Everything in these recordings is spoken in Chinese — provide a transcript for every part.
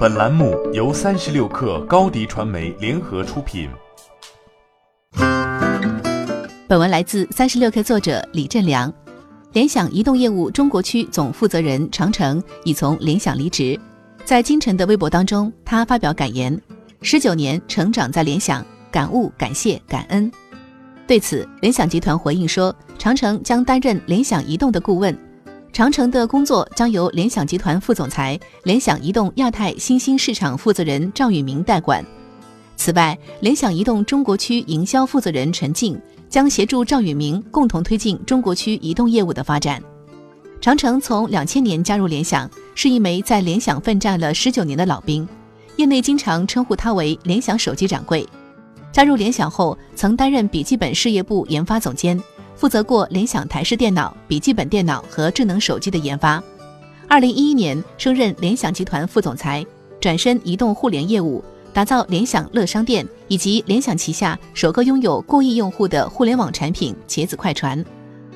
本栏目由三十六氪高低传媒联合出品。本文来自三十六氪作者李振良。联想移动业务中国区总负责人长城已从联想离职，在今晨的微博当中，他发表感言：十九年成长在联想，感悟、感谢、感恩。对此，联想集团回应说，长城将担任联想移动的顾问。长城的工作将由联想集团副总裁、联想移动亚太新兴市场负责人赵宇明代管。此外，联想移动中国区营销负责人陈静将协助赵宇明共同推进中国区移动业务的发展。长城从两千年加入联想，是一枚在联想奋战了十九年的老兵，业内经常称呼他为“联想手机掌柜”。加入联想后，曾担任笔记本事业部研发总监。负责过联想台式电脑、笔记本电脑和智能手机的研发。二零一一年升任联想集团副总裁，转身移动互联业务，打造联想乐商店以及联想旗下首个拥有过亿用户的互联网产品茄子快传。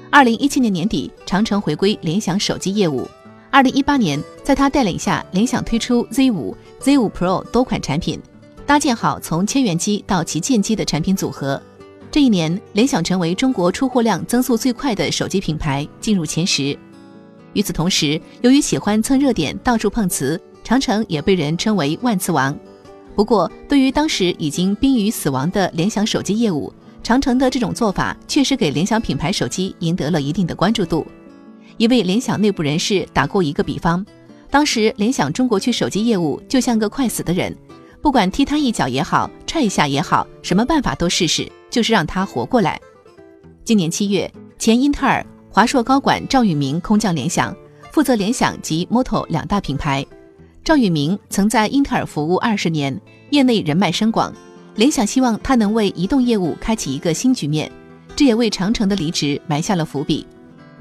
二零一七年年底，长城回归联想手机业务。二零一八年，在他带领下，联想推出 Z 五、Z 五 Pro 多款产品，搭建好从千元机到旗舰机的产品组合。这一年，联想成为中国出货量增速最快的手机品牌，进入前十。与此同时，由于喜欢蹭热点、到处碰瓷，长城也被人称为“万磁王”。不过，对于当时已经濒于死亡的联想手机业务，长城的这种做法确实给联想品牌手机赢得了一定的关注度。一位联想内部人士打过一个比方：当时联想中国区手机业务就像个快死的人，不管踢他一脚也好，踹一下也好，什么办法都试试。就是让他活过来。今年七月，前英特尔、华硕高管赵宇明空降联想，负责联想及 Moto 两大品牌。赵宇明曾在英特尔服务二十年，业内人脉深广。联想希望他能为移动业务开启一个新局面，这也为长城的离职埋下了伏笔。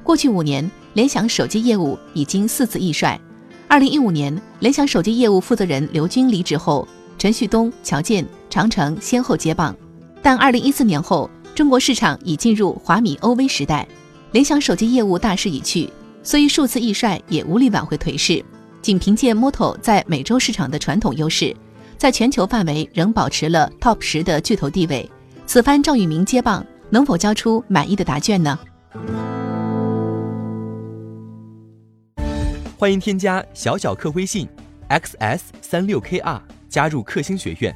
过去五年，联想手机业务已经四次易帅。二零一五年，联想手机业务负责人刘军离职后，陈旭东、乔建、长城先后接棒。但二零一四年后，中国市场已进入华米 OV 时代，联想手机业务大势已去，虽数次易帅，也无力挽回颓势。仅凭借 Moto 在美洲市场的传统优势，在全球范围仍保持了 Top 十的巨头地位。此番赵宇明接棒，能否交出满意的答卷呢？欢迎添加小小客微信 xs 三六 kr 加入克星学院，